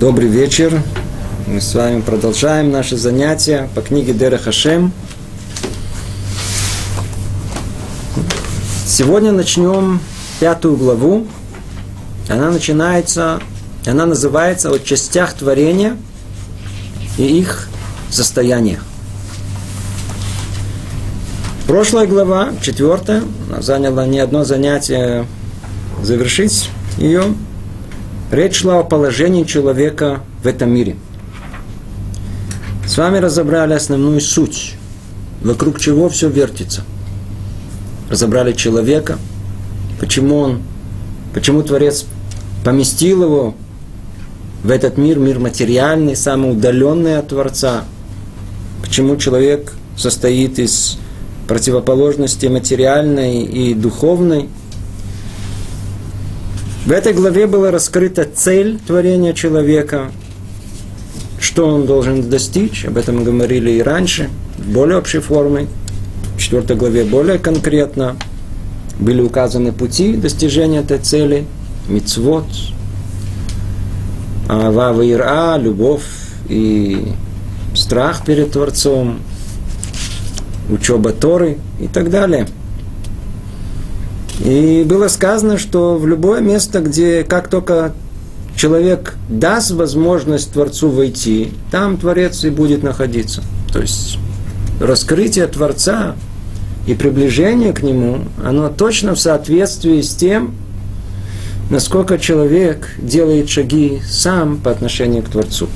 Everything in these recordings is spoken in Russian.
Добрый вечер. Мы с вами продолжаем наши занятия по книге Дера Хашем. Сегодня начнем пятую главу. Она начинается, она называется о частях творения и их состояниях. Прошлая глава, четвертая, заняла не одно занятие завершить ее. Речь шла о положении человека в этом мире. С вами разобрали основную суть, вокруг чего все вертится. Разобрали человека, почему он, почему Творец поместил его в этот мир, мир материальный, самый удаленный от Творца. Почему человек состоит из противоположности материальной и духовной – в этой главе была раскрыта цель творения человека, что он должен достичь, об этом мы говорили и раньше, в более общей форме, в четвертой главе более конкретно, были указаны пути достижения этой цели, мицвод, ава ира, любовь и страх перед Творцом, учеба Торы и так далее – и было сказано, что в любое место, где как только человек даст возможность Творцу войти, там Творец и будет находиться. То есть раскрытие Творца и приближение к Нему, оно точно в соответствии с тем, насколько человек делает шаги сам по отношению к Творцу.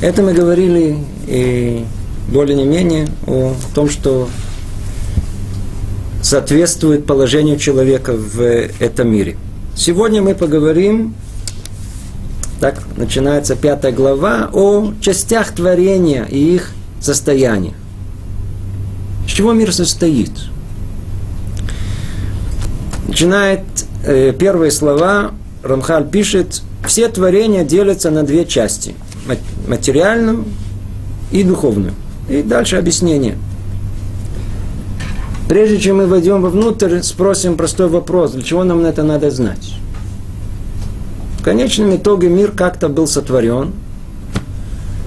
Это мы говорили и более не менее о том, что соответствует положению человека в этом мире. Сегодня мы поговорим, так начинается пятая глава, о частях творения и их состоянии. С чего мир состоит? Начинает э, первые слова, Рамхаль пишет, все творения делятся на две части. Материальную и духовную. И дальше объяснение – Прежде чем мы войдем вовнутрь, спросим простой вопрос, для чего нам это надо знать? В конечном итоге мир как-то был сотворен,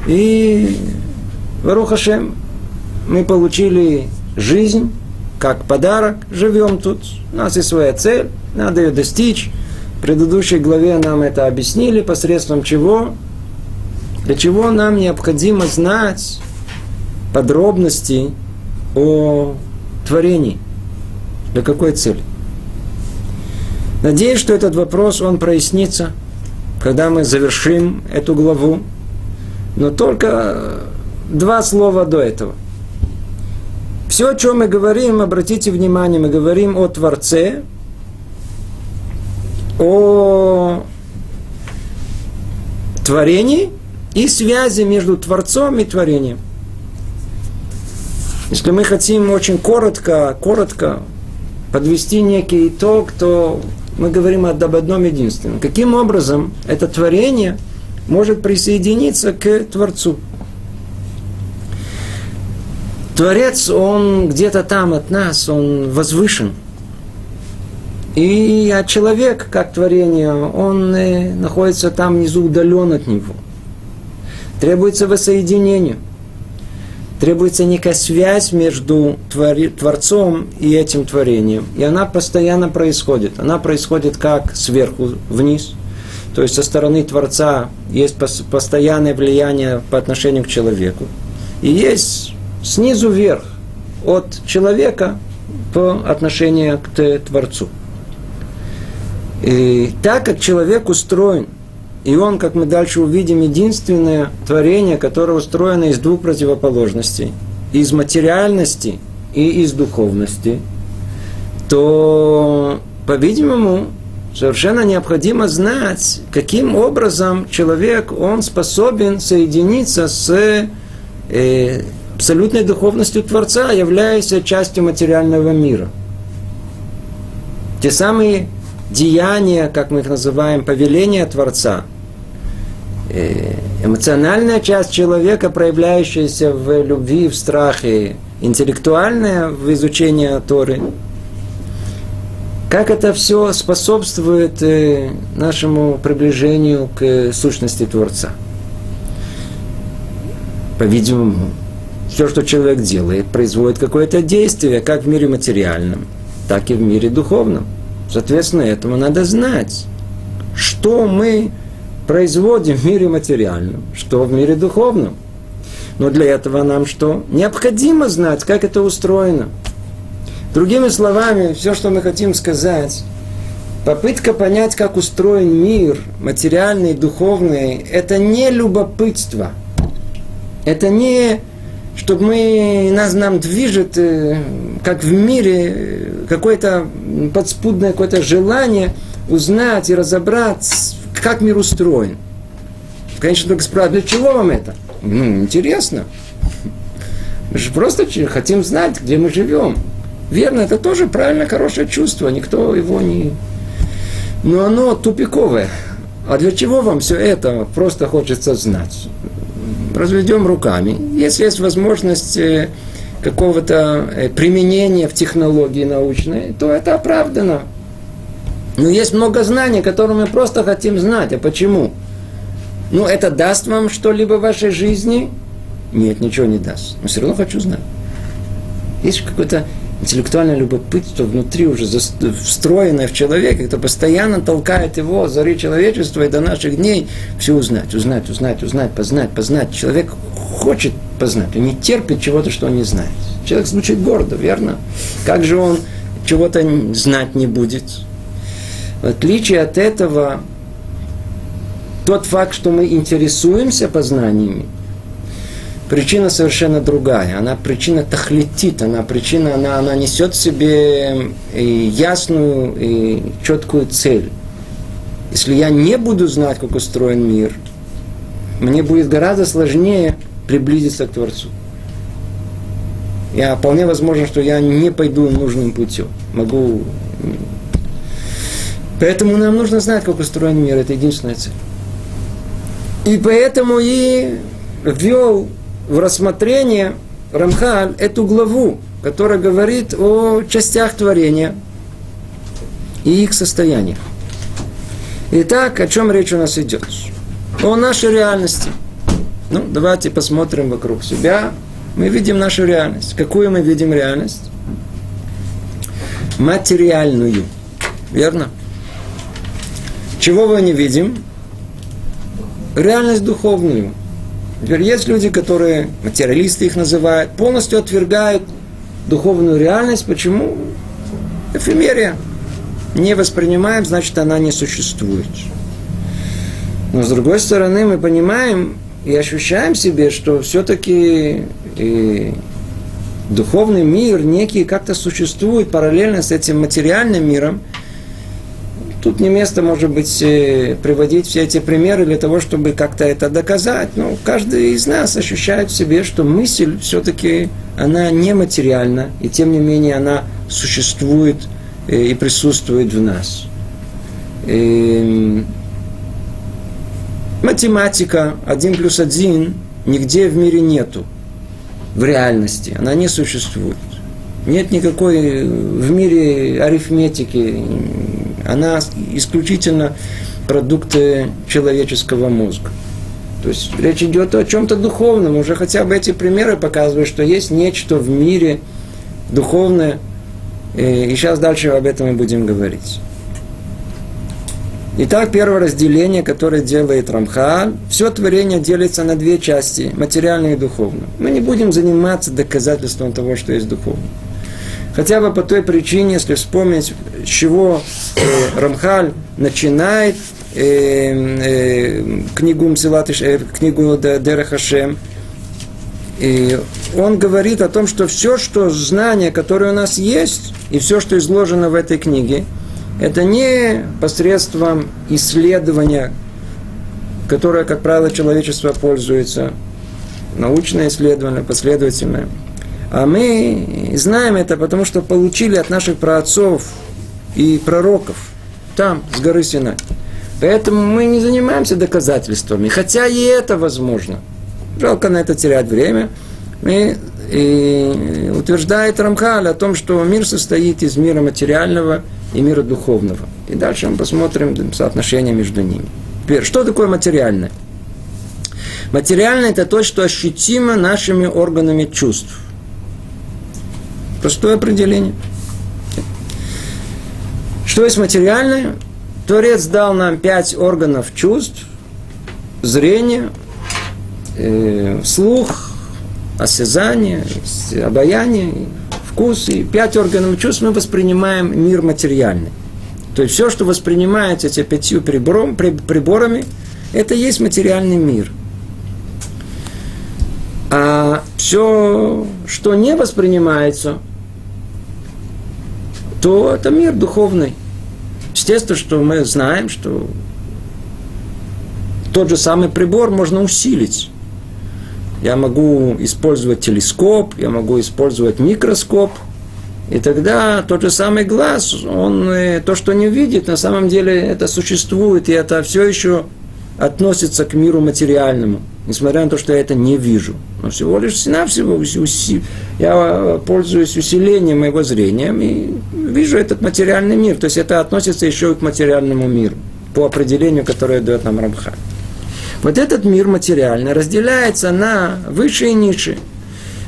и Варухашем мы получили жизнь, как подарок, живем тут, у нас есть своя цель, надо ее достичь. В предыдущей главе нам это объяснили, посредством чего, для чего нам необходимо знать подробности о творений. Для какой цели? Надеюсь, что этот вопрос, он прояснится, когда мы завершим эту главу. Но только два слова до этого. Все, о чем мы говорим, обратите внимание, мы говорим о Творце, о творении и связи между Творцом и творением – если мы хотим очень коротко, коротко подвести некий итог, то мы говорим об одном единственном. Каким образом это творение может присоединиться к Творцу? Творец, он где-то там от нас, он возвышен. И а человек, как творение, он э, находится там внизу удален от него. Требуется воссоединение – требуется некая связь между Творцом и этим творением. И она постоянно происходит. Она происходит как сверху вниз. То есть со стороны Творца есть постоянное влияние по отношению к человеку. И есть снизу вверх от человека по отношению к Творцу. И так как человек устроен – и он, как мы дальше увидим, единственное творение, которое устроено из двух противоположностей. Из материальности и из духовности. То, по-видимому, совершенно необходимо знать, каким образом человек, он способен соединиться с э, абсолютной духовностью Творца, являясь частью материального мира. Те самые деяния, как мы их называем, повеления Творца, эмоциональная часть человека, проявляющаяся в любви, в страхе, интеллектуальная в изучении Торы, Как это все способствует э, нашему приближению к сущности Творца? По-видимому, все, что человек делает, производит какое-то действие, как в мире материальном, так и в мире духовном. Соответственно, этому надо знать, что мы производим в мире материальном, что в мире духовном. Но для этого нам что? Необходимо знать, как это устроено. Другими словами, все, что мы хотим сказать, попытка понять, как устроен мир, материальный, духовный, это не любопытство. Это не чтобы мы, нас нам движет, э, как в мире, какое-то подспудное какое-то желание узнать и разобрать, как мир устроен. Конечно, только спрашивают, для чего вам это? Ну, интересно. Мы же просто хотим знать, где мы живем. Верно, это тоже правильно хорошее чувство, никто его не... Но оно тупиковое. А для чего вам все это просто хочется знать? Разведем руками. Если есть возможность э, какого-то э, применения в технологии научной, то это оправдано. Но есть много знаний, которые мы просто хотим знать. А почему? Ну, это даст вам что-либо в вашей жизни? Нет, ничего не даст. Но все равно хочу знать. Есть какое-то интеллектуальное любопытство внутри уже встроенное в человека, это постоянно толкает его зари человечества и до наших дней все узнать, узнать, узнать, узнать, познать, познать. Человек хочет познать, он не терпит чего-то, что он не знает. Человек звучит гордо, верно? Как же он чего-то знать не будет? В отличие от этого, тот факт, что мы интересуемся познаниями, причина совершенно другая. Она причина тахлетит, она причина, она, она несет в себе и ясную и четкую цель. Если я не буду знать, как устроен мир, мне будет гораздо сложнее приблизиться к Творцу. Я вполне возможно, что я не пойду нужным путем. Могу. Поэтому нам нужно знать, как устроен мир. Это единственная цель. И поэтому и ввел в рассмотрение Рамхаль эту главу, которая говорит о частях творения и их состояниях. Итак, о чем речь у нас идет? О нашей реальности. Ну, давайте посмотрим вокруг себя. Мы видим нашу реальность. Какую мы видим реальность? Материальную. Верно? Чего мы не видим? Реальность духовную – Теперь есть люди, которые, материалисты их называют, полностью отвергают духовную реальность. Почему? Эфемерия. Не воспринимаем, значит, она не существует. Но с другой стороны, мы понимаем и ощущаем себе, что все-таки духовный мир некий как-то существует параллельно с этим материальным миром – Тут не место, может быть, э, приводить все эти примеры для того, чтобы как-то это доказать. Но каждый из нас ощущает в себе, что мысль все-таки, она нематериальна, и тем не менее она существует э, и присутствует в нас. И эм, математика 1 плюс 1 нигде в мире нету, в реальности, она не существует. Нет никакой в мире арифметики, она исключительно продукты человеческого мозга. То есть речь идет о чем-то духовном. Уже хотя бы эти примеры показывают, что есть нечто в мире духовное. И сейчас дальше об этом мы будем говорить. Итак, первое разделение, которое делает Рамхаль, все творение делится на две части, материальное и духовное. Мы не будем заниматься доказательством того, что есть духовное. Хотя бы по той причине, если вспомнить, с чего э, Рамхаль начинает э, э, книгу Мсилатыш, э, книгу Дерахашем, и он говорит о том, что все, что знание, которое у нас есть, и все, что изложено в этой книге, это не посредством исследования, которое, как правило, человечество пользуется, научное исследование, последовательное – а мы знаем это, потому что получили от наших праотцов и пророков там, с горы Синай. Поэтому мы не занимаемся доказательствами, хотя и это возможно. Жалко на это терять время. И, и утверждает Рамхаль о том, что мир состоит из мира материального и мира духовного. И дальше мы посмотрим соотношение между ними. Теперь, что такое материальное? Материальное – это то, что ощутимо нашими органами чувств. Простое определение. Что есть материальное? Творец дал нам пять органов чувств. Зрение, э, слух, осязание, обаяние, вкус. И пять органов чувств мы воспринимаем мир материальный. То есть все, что воспринимается эти пятью прибором, приборами, это есть материальный мир. А все, что не воспринимается, то это мир духовный. Естественно, что мы знаем, что тот же самый прибор можно усилить. Я могу использовать телескоп, я могу использовать микроскоп – и тогда тот же самый глаз, он э, то, что не видит, на самом деле это существует, и это все еще относится к миру материальному, несмотря на то, что я это не вижу. Но всего лишь навсего я пользуюсь усилением моего зрения и вижу этот материальный мир. То есть это относится еще и к материальному миру, по определению, которое дает нам Рамхаль. Вот этот мир материальный разделяется на высшие и низшие.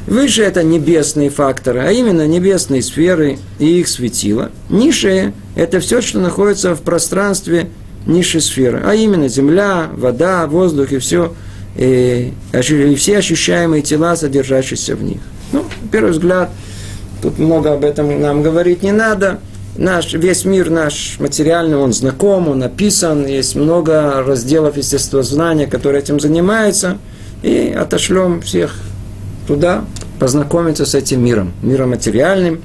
Выше это небесные факторы, а именно небесные сферы и их светила. Низшие – это все, что находится в пространстве низшей сферы, а именно земля, вода, воздух и все, и, и все ощущаемые тела, содержащиеся в них. Ну, на первый взгляд, тут много об этом нам говорить не надо. Наш, весь мир наш материальный, он знаком, он написан, есть много разделов естествознания, которые этим занимаются, и отошлем всех туда познакомиться с этим миром, миром материальным,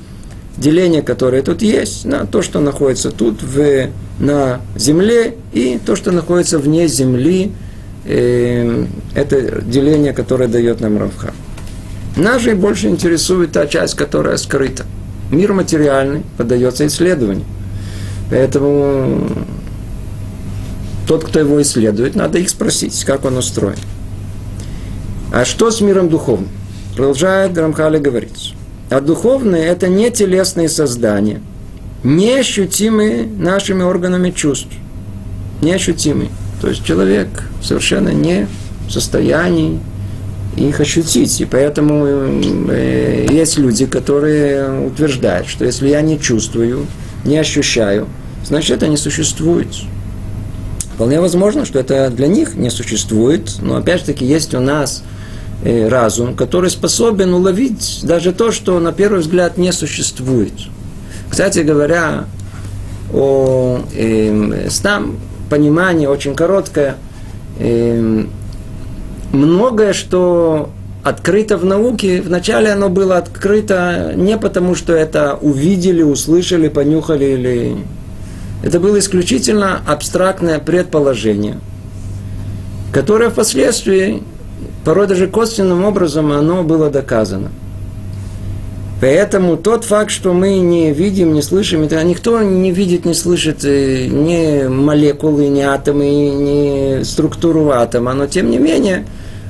деление, которое тут есть, на то, что находится тут в, на земле, и то, что находится вне земли, э, это деление, которое дает нам Равха. Нас же больше интересует та часть, которая скрыта. Мир материальный поддается исследованию. Поэтому тот, кто его исследует, надо их спросить, как он устроен. А что с миром духовным? Продолжает Грамхали говорить. А духовные – это не телесные создания, неощутимые нашими органами чувств. Неощутимые. То есть человек совершенно не в состоянии их ощутить. И поэтому э, есть люди, которые утверждают, что если я не чувствую, не ощущаю, значит это не существует. Вполне возможно, что это для них не существует, но опять же таки есть у нас разум, который способен уловить даже то, что на первый взгляд не существует. Кстати говоря, о э, снам понимание очень короткое. Э, многое, что открыто в науке, вначале оно было открыто не потому, что это увидели, услышали, понюхали или... Это было исключительно абстрактное предположение, которое впоследствии порой даже косвенным образом оно было доказано. Поэтому тот факт, что мы не видим, не слышим, это никто не видит, не слышит э, ни молекулы, ни атомы, ни структуру атома, но тем не менее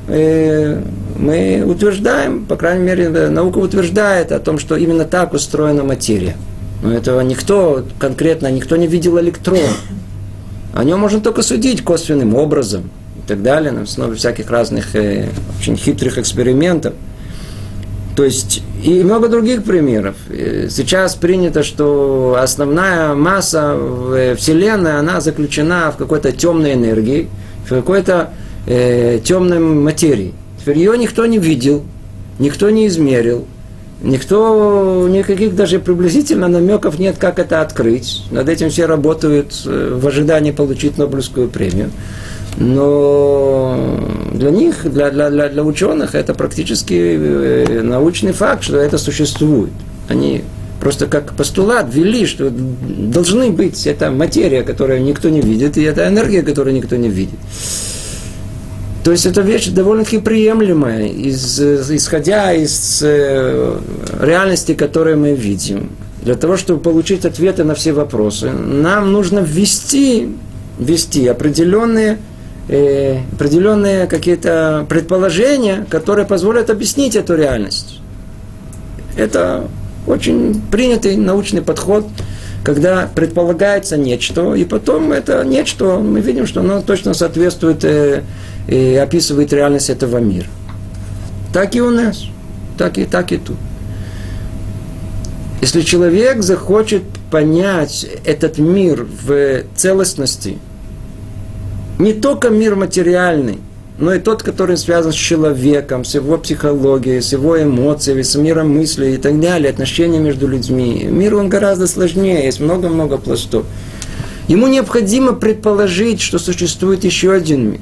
э, мы утверждаем, по крайней мере, наука утверждает о том, что именно так устроена материя. Но этого никто, конкретно, никто не видел электрон. О нем можно только судить косвенным образом – так далее, на основе всяких разных э, очень хитрых экспериментов. То есть, и много других примеров. Э, сейчас принято, что основная масса э, Вселенной, она заключена в какой-то темной энергии, в какой-то э, темной материи. Теперь ее никто не видел, никто не измерил, никто, никаких даже приблизительно намеков нет, как это открыть. Над этим все работают э, в ожидании получить Нобелевскую премию. Но для них, для, для, для, для ученых, это практически э, научный факт, что это существует. Они просто как постулат ввели, что должны быть эта материя, которую никто не видит, и эта энергия, которую никто не видит. То есть это вещь довольно-таки приемлемая, из, исходя из э, реальности, которую мы видим. Для того, чтобы получить ответы на все вопросы, нам нужно ввести, ввести определенные э, определенные какие-то предположения, которые позволят объяснить эту реальность. Это очень принятый научный подход, когда предполагается нечто, и потом это нечто, мы видим, что оно точно соответствует э, и описывает реальность этого мира. Так и у нас, так и, так и тут. Если человек захочет понять этот мир в целостности, не только мир материальный, но и тот, который связан с человеком, с его психологией, с его эмоциями, с миром мыслей и так далее, отношения между людьми. Мир, он гораздо сложнее, есть много-много пластов. Ему необходимо предположить, что существует еще один мир.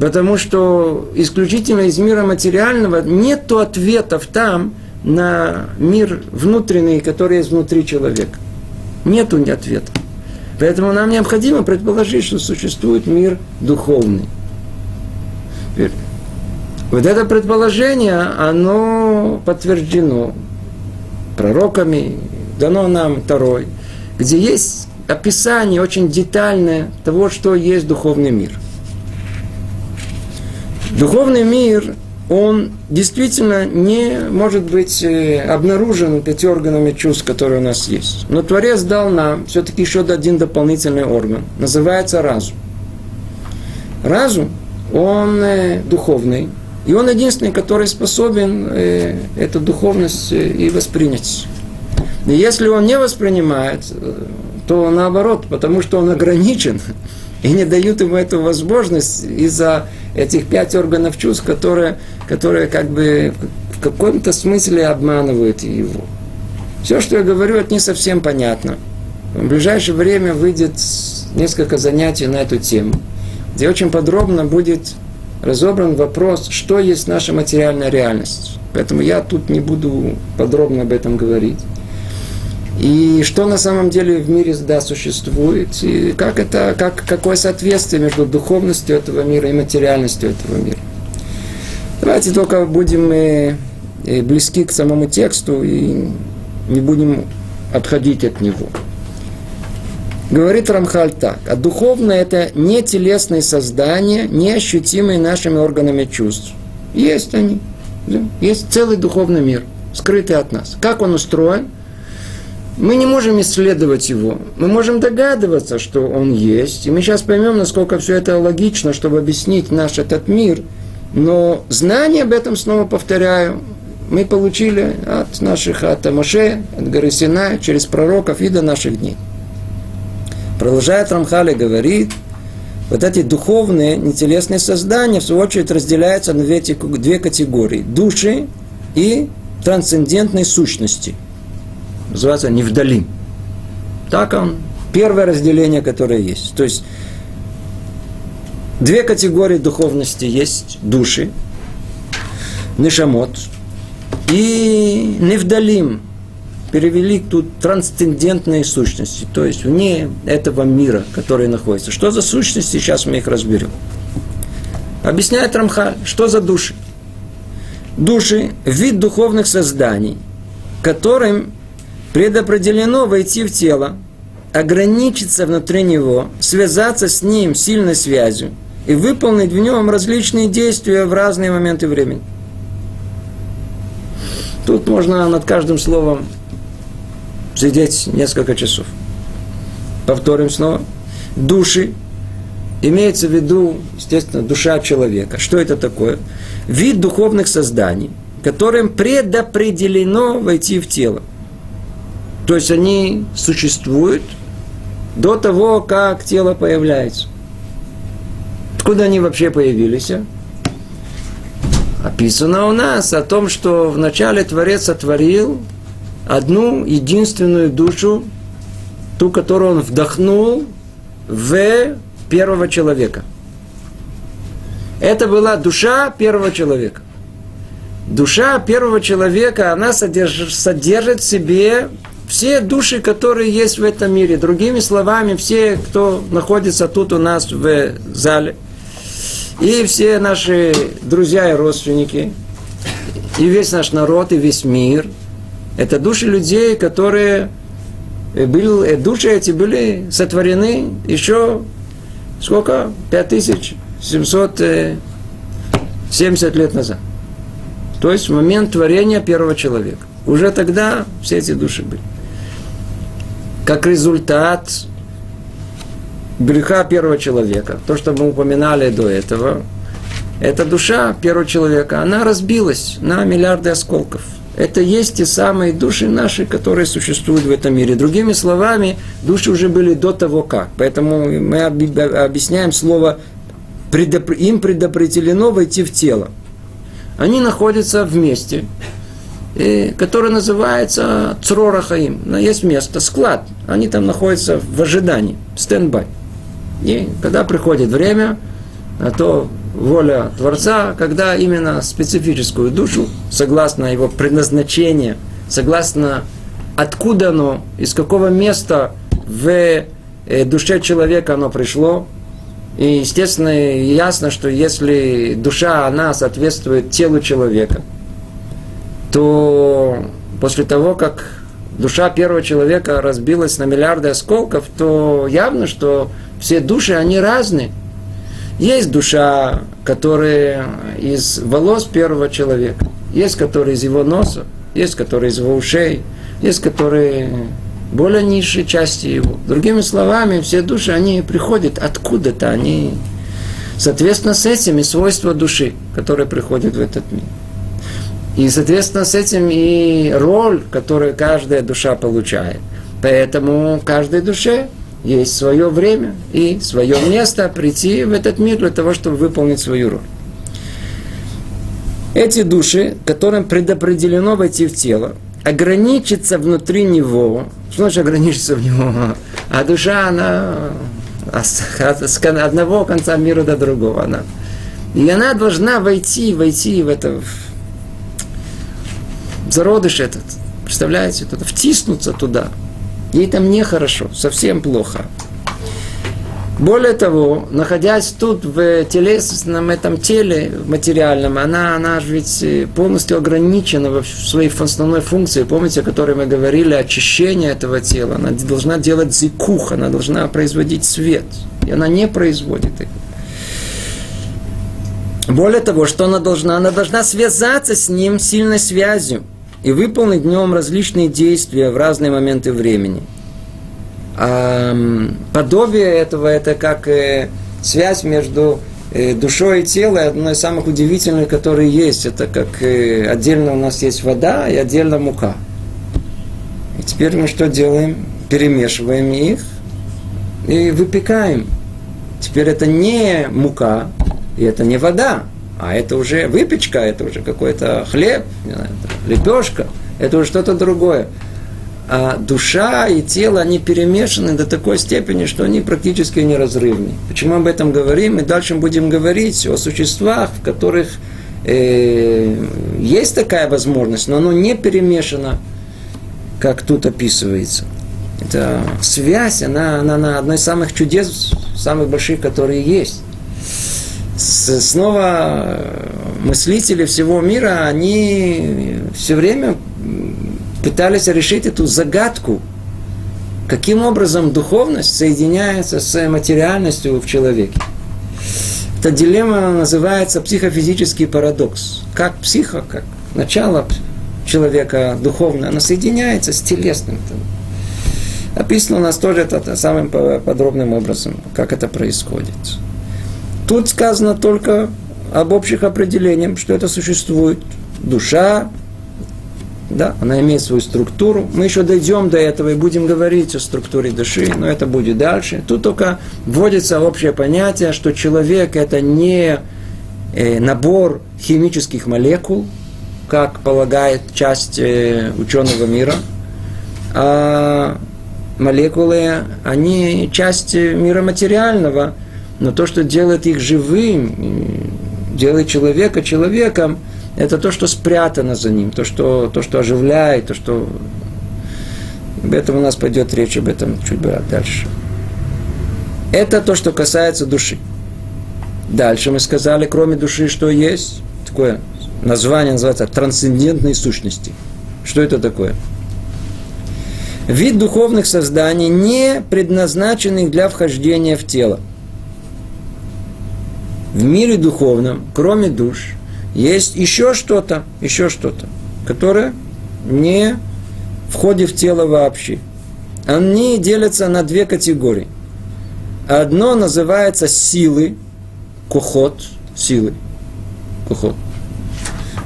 Потому что исключительно из мира материального нет ответов там на мир внутренний, который есть внутри человека. Нету ответа. Поэтому нам необходимо предположить, что существует мир духовный. Теперь, вот это предположение, оно подтверждено пророками, дано нам второй, где есть описание очень детальное того, что есть духовный мир. Духовный мир, он действительно не может быть э, обнаружен пяти органами чувств, которые у нас есть. Но Творец дал нам все-таки еще один дополнительный орган. Называется разум. Разум он э, духовный, и он единственный, который способен э, эту духовность и воспринять. И если он не воспринимает, то наоборот, потому что он ограничен, и не дают ему эту возможность из-за этих пять органов чувств, которые, которые как бы в каком-то смысле обманывают его. Все, что я говорю, это не совсем понятно. В ближайшее время выйдет несколько занятий на эту тему где очень подробно будет разобран вопрос, что есть наша материальная реальность. Поэтому я тут не буду подробно об этом говорить. И что на самом деле в мире да, существует, и как это, как, какое соответствие между духовностью этого мира и материальностью этого мира. Давайте только будем э, э, близки к самому тексту и не будем отходить от него. Говорит Рамхаль так, а духовное это не телесные создания, не ощутимые нашими органами чувств. Есть они. Есть целый духовный мир, скрытый от нас. Как он устроен? Мы не можем исследовать его. Мы можем догадываться, что он есть. И мы сейчас поймем, насколько все это логично, чтобы объяснить наш этот мир. Но знание об этом, снова повторяю, мы получили от наших, от Моше, от горы Синай, через пророков и до наших дней. Продолжает Рамхали говорит, вот эти духовные, нетелесные создания, в свою очередь, разделяются на две категории. Души и трансцендентной сущности. Называется Невдалим. Так он. Первое разделение, которое есть. То есть, две категории духовности есть. Души, Нишамот и Невдалим, перевели тут трансцендентные сущности, то есть вне этого мира, который находится. Что за сущности, сейчас мы их разберем. Объясняет Рамха, что за души. Души – вид духовных созданий, которым предопределено войти в тело, ограничиться внутри него, связаться с ним сильной связью и выполнить в нем различные действия в разные моменты времени. Тут можно над каждым словом сидеть несколько часов. Повторим снова. Души. Имеется в виду, естественно, душа человека. Что это такое? Вид духовных созданий, которым предопределено войти в тело. То есть они существуют до того, как тело появляется. Откуда они вообще появились? Описано у нас о том, что вначале Творец сотворил одну единственную душу, ту, которую он вдохнул в первого человека. Это была душа первого человека. Душа первого человека, она содержит, содержит в себе все души, которые есть в этом мире. Другими словами, все, кто находится тут у нас в зале, и все наши друзья и родственники, и весь наш народ, и весь мир – это души людей, которые были, э, души эти были сотворены еще сколько? 5770 э, лет назад. То есть в момент творения первого человека. Уже тогда все эти души были. Как результат греха первого человека, то, что мы упоминали до этого, эта душа первого человека, она разбилась на миллиарды осколков. Это есть те самые души наши, которые существуют в этом мире. Другими словами, души уже были до того как. Поэтому мы объясняем слово им предопределено войти в тело. Они находятся вместе, которое называется Црорахаим. Есть место, склад. Они там находятся в ожидании, стендбай. И когда приходит время, а то воля Творца, когда именно специфическую душу, согласно его предназначению, согласно откуда оно, из какого места в э, душе человека оно пришло, и, естественно, ясно, что если душа, она соответствует телу человека, то после того, как душа первого человека разбилась на миллиарды осколков, то явно, что все души, они разные. Есть душа, которая из волос первого человека, есть которые из его носа, есть которые из его ушей, есть которые более низшей части его. Другими словами, все души, они приходят откуда-то, они... Соответственно, с этим и свойства души, которые приходят в этот мир. И, соответственно, с этим и роль, которую каждая душа получает. Поэтому каждой душе есть свое время и свое место прийти в этот мир для того, чтобы выполнить свою роль. Эти души, которым предопределено войти в тело, ограничиться внутри него, что значит ограничиться в него? А душа, она с одного конца мира до другого. Она. И она должна войти, войти в это, зародыш этот. Представляете, туда, втиснуться туда. Ей там нехорошо, совсем плохо. Более того, находясь тут в телесном этом теле материальном, она, она же ведь э, полностью ограничена в своей основной функции, помните, о которой мы говорили, очищение этого тела. Она должна делать зикух, она должна производить свет. И она не производит их. Более того, что она должна? Она должна связаться с ним сильной связью и выполнить в нем различные действия в разные моменты времени – а, подобие этого это как э, связь между э, душой и телом, одно из самых удивительных, которые есть. Это как э, отдельно у нас есть вода и отдельно мука. И теперь мы что делаем? Перемешиваем их и выпекаем. Теперь это не мука, и это не вода, а это уже выпечка, это уже какой-то хлеб, лепешка, это уже что-то другое а душа и тело, они перемешаны до такой степени, что они практически неразрывны. Почему об этом говорим? И дальше будем говорить о существах, в которых э, есть такая возможность, но оно не перемешано, как тут описывается. Это связь, она, она, она одна из самых чудес, самых больших, которые есть. Снова мыслители всего мира, они все время пытались решить эту загадку, каким образом духовность соединяется с материальностью в человеке. Эта дилемма называется психофизический парадокс. Как психо, как начало человека духовное, оно соединяется с телесным. Описано у нас тоже это самым подробным образом, как это происходит. Тут сказано только об общих определениях, что это существует душа, да, она имеет свою структуру. Мы еще дойдем до этого и будем говорить о структуре души, но это будет дальше. Тут только вводится общее понятие, что человек это не э, набор химических молекул, как полагает часть э, ученого мира, а молекулы, они часть мира материального, но то, что делает их живым, делает человека человеком – это то, что спрятано за ним, то, что, то, что оживляет, то, что... Об этом у нас пойдет речь, об этом чуть дальше. Это то, что касается души. Дальше мы сказали, кроме души, что есть? Такое название называется трансцендентные сущности. Что это такое? Вид духовных созданий, не предназначенных для вхождения в тело. В мире духовном, кроме душ, есть еще что-то, еще что-то, которое не входит в тело вообще. они делятся на две категории. Одно называется силы, кухот, силы, кухот.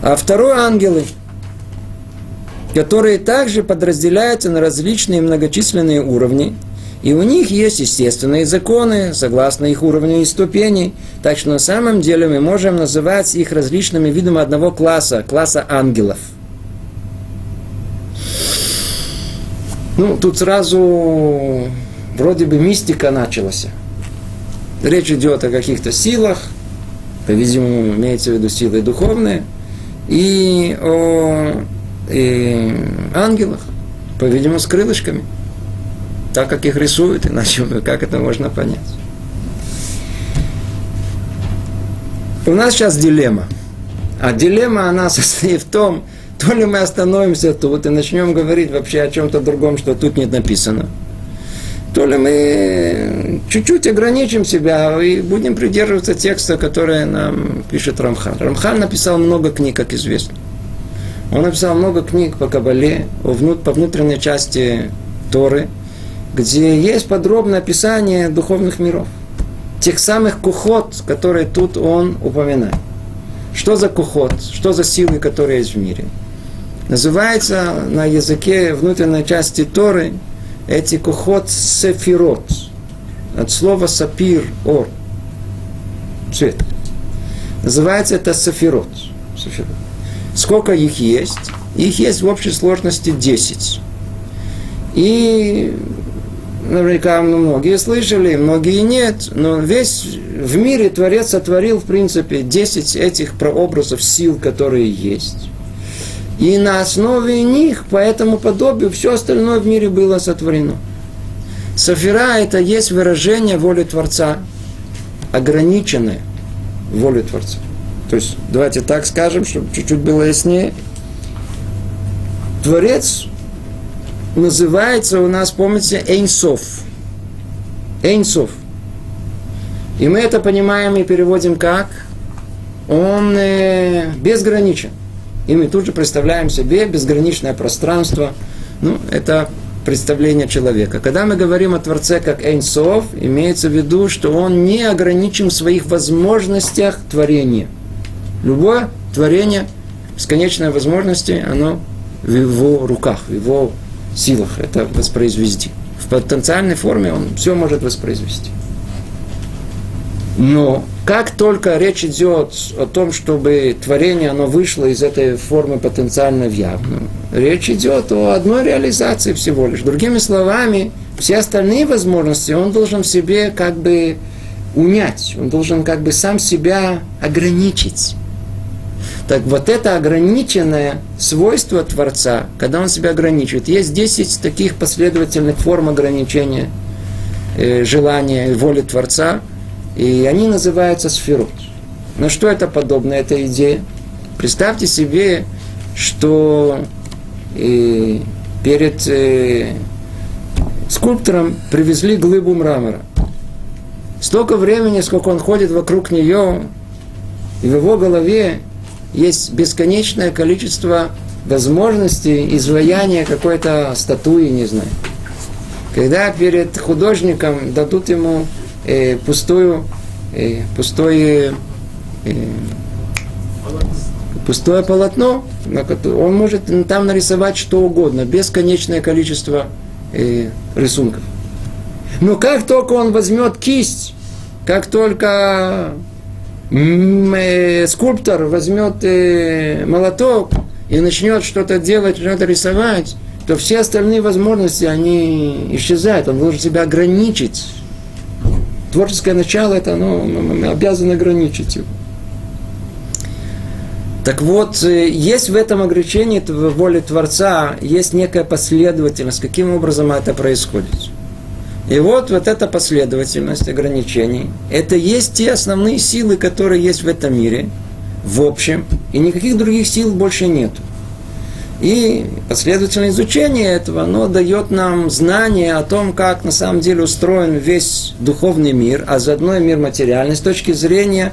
А второе ангелы, которые также подразделяются на различные многочисленные уровни. И у них есть естественные законы, согласно их уровню и ступеней. Так что на самом деле мы можем называть их различными видами одного класса, класса ангелов – Ну, тут сразу вроде бы мистика началась. Речь идет о каких-то силах, по-видимому, имеется в виду силы духовные, и о и ангелах, по-видимому, с крылышками. Так, как их рисуют, иначе как это можно понять? У нас сейчас дилемма. А дилемма, она состоит в том, то ли мы остановимся тут и начнем говорить вообще о чем-то другом, что тут нет написано, то ли мы чуть-чуть ограничим себя и будем придерживаться текста, который нам пишет Рамхан. Рамхан написал много книг, как известно. Он написал много книг по Кабале, по внутренней части Торы, где есть подробное описание духовных миров. Тех самых кухот, которые тут он упоминает. Что за кухот, что за силы, которые есть в мире – Называется на языке внутренней части Торы эти кухот сефирот. От слова сапир, ор. Цвет. Называется это сефирот. сефирот. Сколько их есть? Их есть в общей сложности 10. И наверняка многие слышали, многие нет, но весь в мире Творец сотворил, в принципе, 10 этих прообразов сил, которые есть. И на основе них, по этому подобию, все остальное в мире было сотворено. Сафира – это есть выражение воли Творца, ограниченное волей Творца. То есть, давайте так скажем, чтобы чуть-чуть было яснее. Творец называется у нас, помните, Эйнсов. Эйнсов. И мы это понимаем и переводим как? Он э, безграничен. И мы тут же представляем себе безграничное пространство. Ну, это представление человека. Когда мы говорим о Творце как Эйнсов, имеется в виду, что он не ограничен в своих возможностях творения. Любое творение, бесконечные возможности, оно в его руках, в его силах это воспроизвести. В потенциальной форме он все может воспроизвести. Но как только речь идет о том, чтобы творение оно вышло из этой формы потенциально в явную, речь идет о одной реализации всего лишь. Другими словами, все остальные возможности он должен в себе как бы унять, он должен как бы сам себя ограничить. Так вот это ограниченное свойство Творца, когда он себя ограничивает, есть 10 таких последовательных форм ограничения э, желания и воли Творца – и они называются сферот. Но что это подобно, эта идея? Представьте себе, что э, перед э, скульптором привезли глыбу мрамора. Столько времени, сколько он ходит вокруг нее, и в его голове есть бесконечное количество возможностей изваяния какой-то статуи, не знаю. Когда перед художником дадут ему э, пустую, э, пустое, э, пустое полотно, он может там нарисовать что угодно, бесконечное количество э, рисунков. Но как только он возьмет кисть, как только скульптор возьмет э, молоток и начнет что-то делать, что-то рисовать, то все остальные возможности, они исчезают. Он должен себя ограничить творческое начало, это оно, мы обязаны ограничить его. Так вот, э, есть в этом ограничении воли Творца, есть некая последовательность, каким образом это происходит. И вот, вот эта последовательность ограничений, это есть те основные силы, которые есть в этом мире, в общем, и никаких других сил больше нету. И последовательное изучение этого, оно дает нам знание о том, как на самом деле устроен весь духовный мир, а заодно и мир материальный, с точки зрения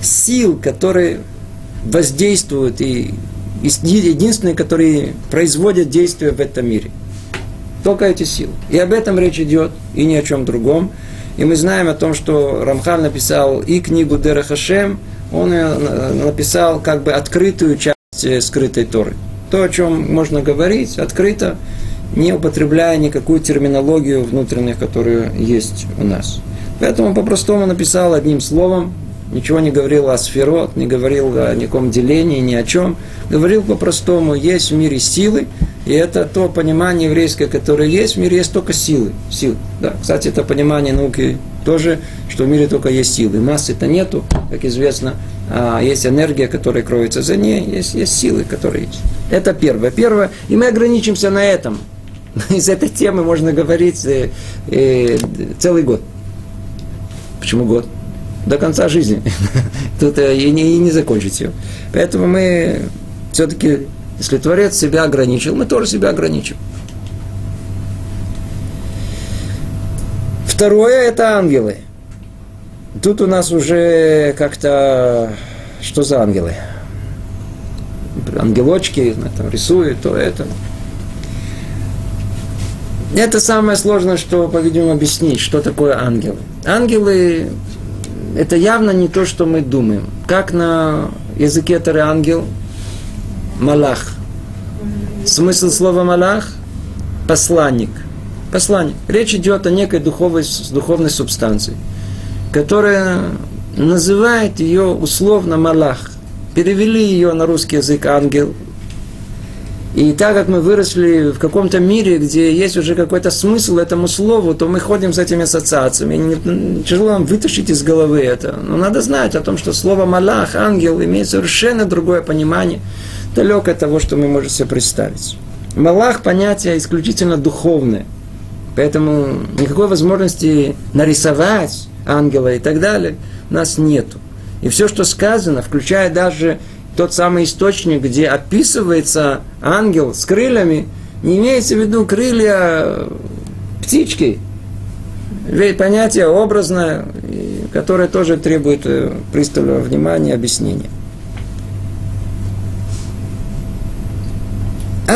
сил, которые воздействуют и единственные, которые производят действия в этом мире. Только эти силы. И об этом речь идет, и ни о чем другом. И мы знаем о том, что Рамхаль написал и книгу Дера Хашем, он написал как бы открытую часть э, скрытой Торы. То, о чем можно говорить, открыто, не употребляя никакую терминологию внутреннюю, которая есть у нас. Поэтому по-простому написал одним словом, ничего не говорил о сферот, не говорил о никаком делении, ни о чем. Говорил по-простому, есть в мире силы, и это то понимание еврейское, которое есть, в мире есть только силы. силы. Да. Кстати, это понимание науки тоже, что в мире только есть силы. Массы-то нету, как известно, а есть энергия, которая кроется за ней, есть, есть силы, которые есть. Это первое. Первое, и мы ограничимся на этом. Из этой темы можно говорить э, э, целый год. Почему год? До конца жизни. Тут э, и, не, и не закончить ее. Поэтому мы все-таки, если Творец себя ограничил, мы тоже себя ограничим. Второе – это ангелы. Тут у нас уже как-то... Что за ангелы? Ангелочки, там рисуют, то это. Это самое сложное, что, по-видимому, объяснить, что такое ангелы. Ангелы – это явно не то, что мы думаем. Как на языке Тары ангел – малах. Смысл слова малах – посланник. Посланник. Речь идет о некой духовной, духовной субстанции, которая называет ее условно малах. Перевели ее на русский язык ангел, и так как мы выросли в каком-то мире, где есть уже какой-то смысл этому слову, то мы ходим с этими ассоциациями. Не, тяжело нам вытащить из головы это. Но надо знать о том, что слово «малах», «ангел» имеет совершенно другое понимание, далекое от того, что мы можем себе представить. Малах – понятие исключительно духовное. Поэтому никакой возможности нарисовать ангела и так далее у нас нету. И все, что сказано, включая даже тот самый источник, где описывается ангел с крыльями, не имеется в виду крылья птички. Ведь понятие образное, которое тоже требует э, пристального внимания объяснения.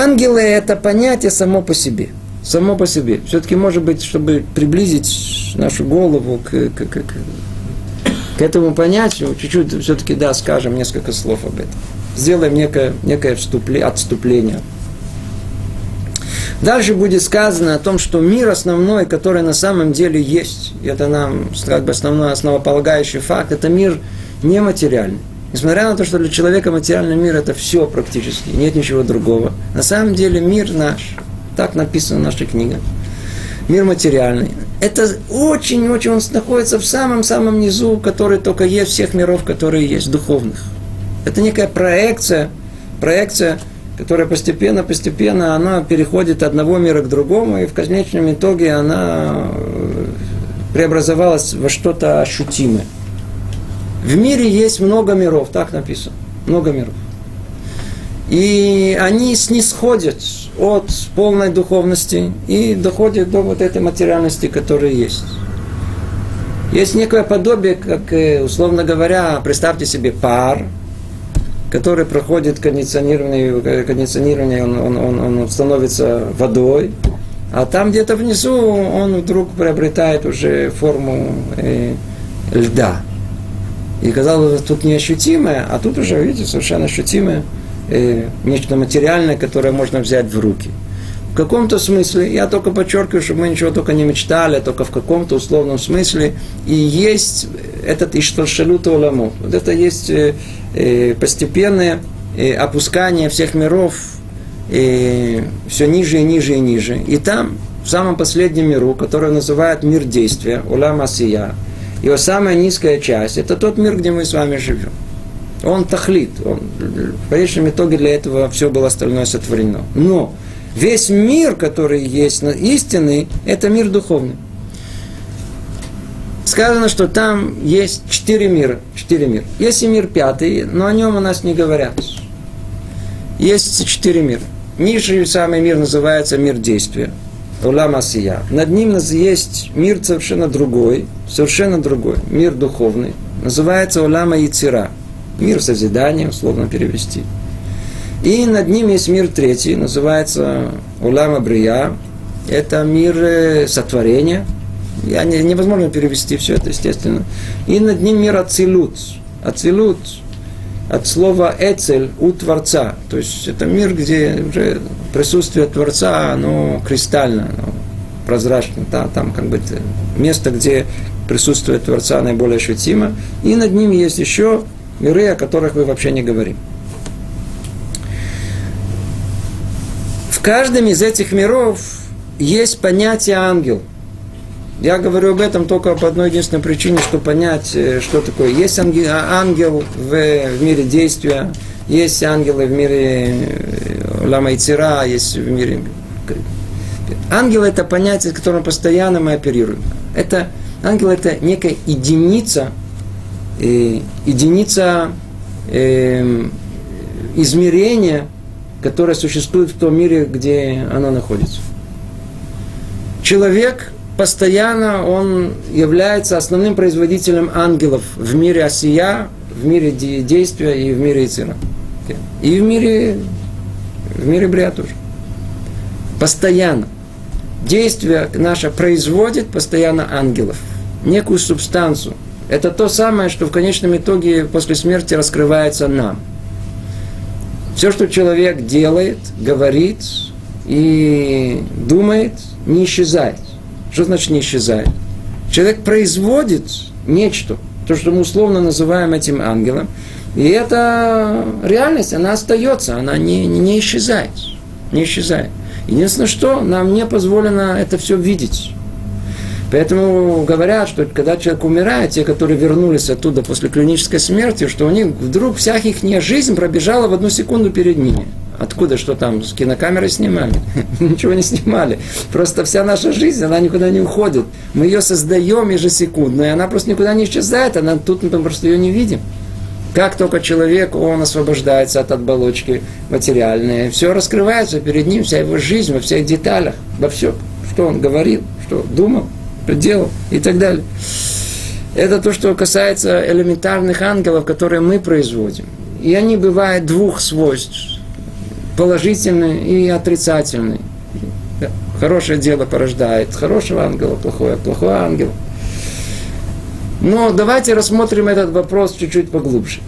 Ангелы – это понятие само по себе. Само по себе. Все-таки, может быть, чтобы приблизить нашу голову к, к, к, к этому понятию, чуть-чуть все-таки, да, скажем несколько слов об этом. Сделаем некое, некое вступление, отступление. Дальше будет сказано о том, что мир основной, который на самом деле есть, это нам как бы основной, основополагающий факт, это мир нематериальный. Несмотря на то, что для человека материальный мир это все практически, нет ничего другого. На самом деле мир наш, так написано в нашей книге, мир материальный, это очень-очень, он находится в самом-самом низу, который только есть всех миров, которые есть, духовных. Это некая проекция, проекция, которая постепенно-постепенно, она переходит от одного мира к другому, и в конечном итоге она э, преобразовалась во что-то ощутимое. В мире есть много миров, так написано, много миров. И они снисходят от полной духовности и доходят до вот этой материальности, которая есть. Есть некое подобие, как, э, условно говоря, представьте себе пар, который проходит кондиционирование, э, кондиционирование он, он, он, он становится водой, а там где-то внизу он вдруг приобретает уже форму э, льда. И казалось, тут неощутимое, а тут уже, видите, совершенно ощутимое э, нечто материальное, которое можно взять в руки. В каком-то смысле, я только подчеркиваю, чтобы мы ничего только не мечтали, а только в каком-то условном смысле, и есть этот ишталшалут оламу. Вот это есть э, э, постепенное э, опускание всех миров э, все ниже и ниже и ниже. И там, в самом последнем миру, который называют мир действия, улам асия, его самая низкая часть, это тот мир, где мы с вами живем. Он тахлит. Он, в конечном итоге для этого все было остальное сотворено. Но весь мир, который есть истинный, это мир духовный. Сказано, что там есть четыре мира. Четыре мира. Есть и мир пятый, но о нем у нас не говорят. Есть четыре мира. Нижний самый мир называется мир действия. Улам Асия. Над ним есть мир совершенно другой, совершенно другой, мир духовный. Называется Улама Яцера мир созидания, условно перевести. И над ним есть мир третий, называется Улама Брия, это мир э, сотворения. Я не, невозможно перевести все это, естественно. И над ним мир Ацилут. Ацилут от слова «эцель» у Творца. То есть это мир, где уже присутствие Творца, оно кристально, оно прозрачно. Да, там как бы место, где присутствие Творца наиболее ощутимо. И над ним есть еще миры, о которых мы вообще не говорим. В каждом из этих миров есть понятие ангел. Я говорю об этом только по одной единственной причине, чтобы понять, э, что такое. Есть ангел, а, ангел в, в мире действия, есть ангелы в мире э, Лама и Цира, есть в мире... Ангел – это понятие, с которым постоянно мы оперируем. Это, ангел – это некая единица, э, единица э, измерения, которая существует в том мире, где она находится. Человек постоянно он является основным производителем ангелов в мире осия, в мире действия и в мире Ицира. И в мире, в мире Бриа тоже. Постоянно. Действие наше производит постоянно ангелов. Некую субстанцию. Это то самое, что в конечном итоге после смерти раскрывается нам. Все, что человек делает, говорит и думает, не исчезает. Что значит не исчезает? Человек производит нечто, то, что мы условно называем этим ангелом, и эта реальность, она остается, она не, не исчезает. Не исчезает. Единственное, что нам не позволено это все видеть. Поэтому говорят, что когда человек умирает, те, которые вернулись оттуда после клинической смерти, что у них вдруг вся их жизнь пробежала в одну секунду перед ними. Откуда, что там, с кинокамеры снимали? Ничего не снимали. Просто вся наша жизнь, она никуда не уходит. Мы ее создаем ежесекундно, и она просто никуда не исчезает, она тут мы просто ее не видим. Как только человек, он освобождается от оболочки материальной, все раскрывается перед ним, вся его жизнь во всех деталях, во всем, что он говорил, что думал, делал и так далее. Это то, что касается элементарных ангелов, которые мы производим. И они бывают двух свойств положительный и отрицательный. Хорошее дело порождает хорошего ангела, плохое, плохой ангел. Но давайте рассмотрим этот вопрос чуть-чуть поглубже.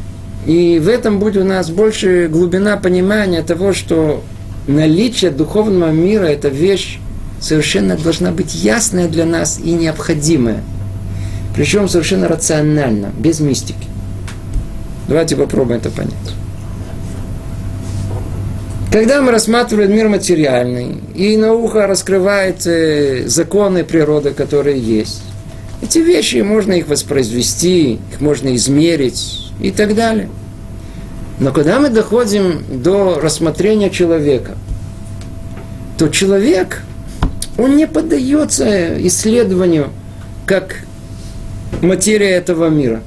И в этом будет у нас больше глубина понимания того, что наличие духовного мира – это вещь совершенно должна быть ясная для нас и необходимая. Причем совершенно рационально, без мистики. Давайте попробуем это понять. Когда мы рассматриваем мир материальный, и наука раскрывает э, законы природы, которые есть, эти вещи можно их воспроизвести, их можно измерить и так далее. Но когда мы доходим до рассмотрения человека, то человек, он не поддается исследованию как материя этого мира.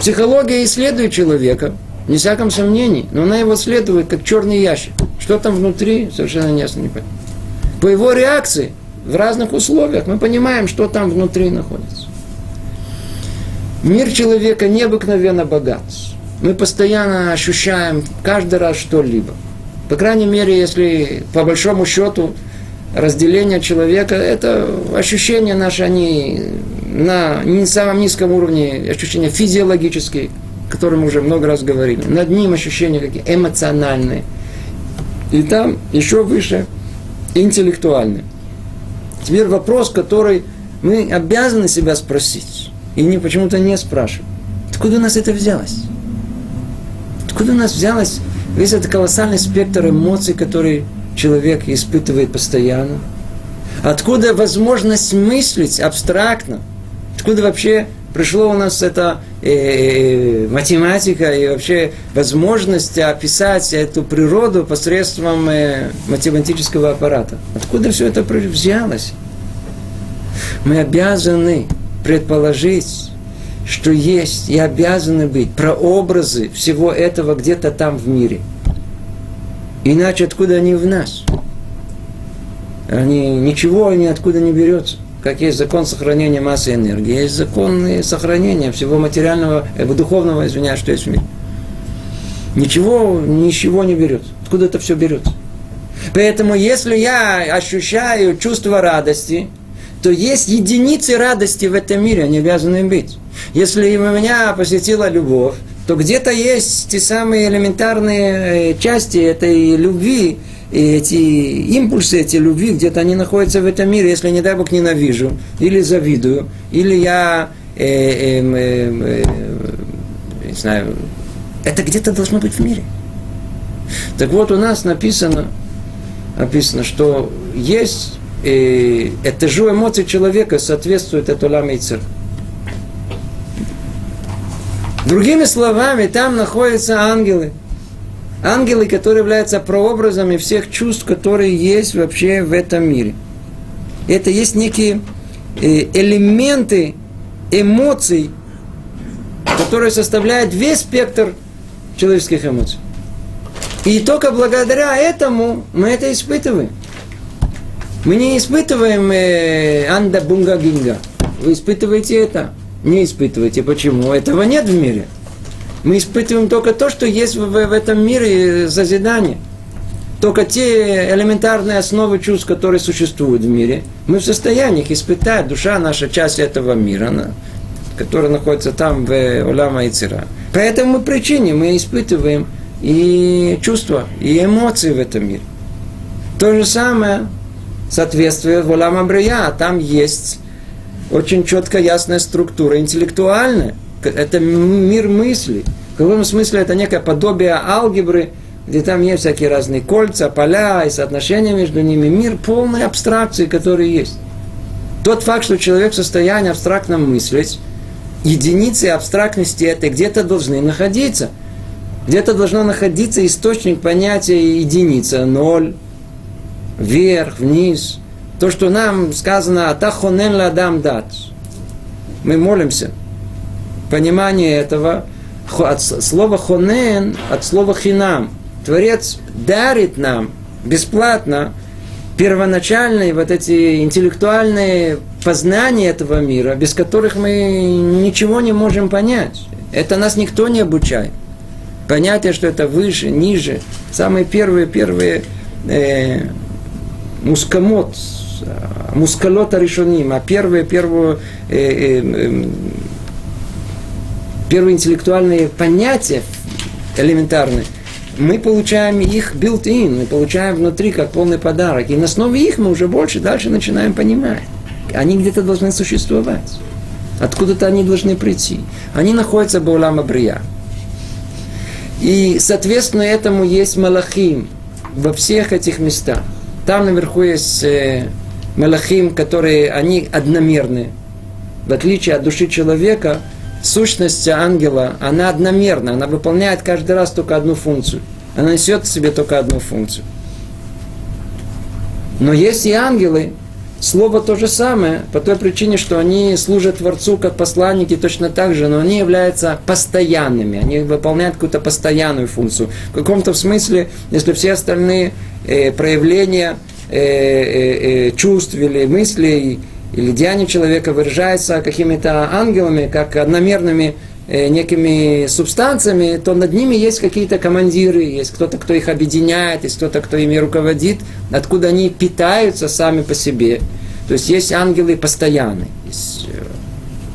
Психология исследует человека – не всяком сомнении, но она его следует как черный ящик. Что там внутри, совершенно ясно не понятно. По его реакции в разных условиях мы понимаем, что там внутри находится. Мир человека необыкновенно богат. Мы постоянно ощущаем каждый раз что-либо. По крайней мере, если по большому счету разделение человека, это ощущения наши, они на не самом низком уровне, ощущения физиологические, котором мы уже много раз говорили. Над ним ощущения какие эмоциональные. И там еще выше интеллектуальные. Теперь вопрос, который мы обязаны себя спросить. И не почему-то не спрашиваем. Откуда у нас это взялось? Откуда у нас взялось весь этот колоссальный спектр эмоций, который человек испытывает постоянно? Откуда возможность мыслить абстрактно? Откуда вообще пришло у нас это э, математика и вообще возможность описать эту природу посредством э, математического аппарата. Откуда все это взялось? Мы обязаны предположить, что есть и обязаны быть прообразы всего этого где-то там в мире. Иначе откуда они в нас? Они, ничего ниоткуда не берется как есть закон сохранения массы энергии, есть закон сохранения всего материального, э, духовного, извиняюсь, что есть в мире. Ничего, ничего не берется. Откуда это все берется? Поэтому, если я ощущаю чувство радости, то есть единицы радости в этом мире, они обязаны быть. Если меня посетила любовь, то где-то есть те самые элементарные э, части этой любви, эти импульсы, эти любви, где-то они находятся в этом мире, если, не дай Бог, ненавижу, или завидую, или я, э, э, э, э, не знаю, это где-то должно быть в мире. Так вот, у нас написано, написано, что есть э, этажу эмоций человека соответствует эту Мейцер. Другими словами, там находятся ангелы. Ангелы, которые являются прообразами всех чувств, которые есть вообще в этом мире. Это есть некие э, элементы эмоций, которые составляют весь спектр человеческих эмоций. И только благодаря этому мы это испытываем. Мы не испытываем э, анда бунга гинга. Вы испытываете это? Не испытываете. Почему? Этого нет в мире. Мы испытываем только то, что есть в, в этом мире созидание. Только те элементарные основы чувств, которые существуют в мире, мы в состоянии их испытать. Душа наша часть этого мира, она, которая находится там в Оляма и Цира. По этому причине мы испытываем и чувства, и эмоции в этом мире. То же самое соответствует Волама Брия. Там есть очень четко ясная структура интеллектуальная. Это мир мысли. В каком смысле это некое подобие алгебры, где там есть всякие разные кольца, поля и соотношения между ними. Мир полной абстракции, которые есть. Тот факт, что человек в состоянии абстрактно мыслить, единицы абстрактности этой где-то должны находиться – где-то должно находиться источник понятия единица, ноль, вверх, вниз. То, что нам сказано «Атахонен ладам дат». Мы молимся. Понимание этого от слова «хонен», от слова «хинам». Творец дарит нам бесплатно первоначальные вот эти интеллектуальные познания этого мира, без которых мы ничего не можем понять. Это нас никто не обучает понятие, что это выше, ниже, самые первые, первые э, мускамот, мускалота решоним, а первые, э, э, э, первые интеллектуальные понятия элементарные, мы получаем их built-in, мы получаем внутри как полный подарок. И на основе их мы уже больше дальше начинаем понимать. Они где-то должны существовать. Откуда-то они должны прийти. Они находятся в Баулама Брия. И, соответственно, этому есть Малахим во всех этих местах. Там наверху есть э, Малахим, которые, они одномерные. В отличие от души человека, сущность ангела, она одномерна, она выполняет каждый раз только одну функцию. Она несет в себе только одну функцию. Но есть и ангелы, Слово то же самое, по той причине, что они служат Творцу как посланники точно так же, но они являются постоянными, они выполняют какую-то постоянную функцию. В каком-то смысле, если все остальные э, проявления э, э, э, чувств или мыслей или деяний человека выражаются какими-то ангелами, как одномерными Э, некими субстанциями, то над ними есть какие-то командиры, есть кто-то, кто их объединяет, есть кто-то, кто ими руководит, откуда они питаются сами по себе. То есть есть ангелы постоянные. Э,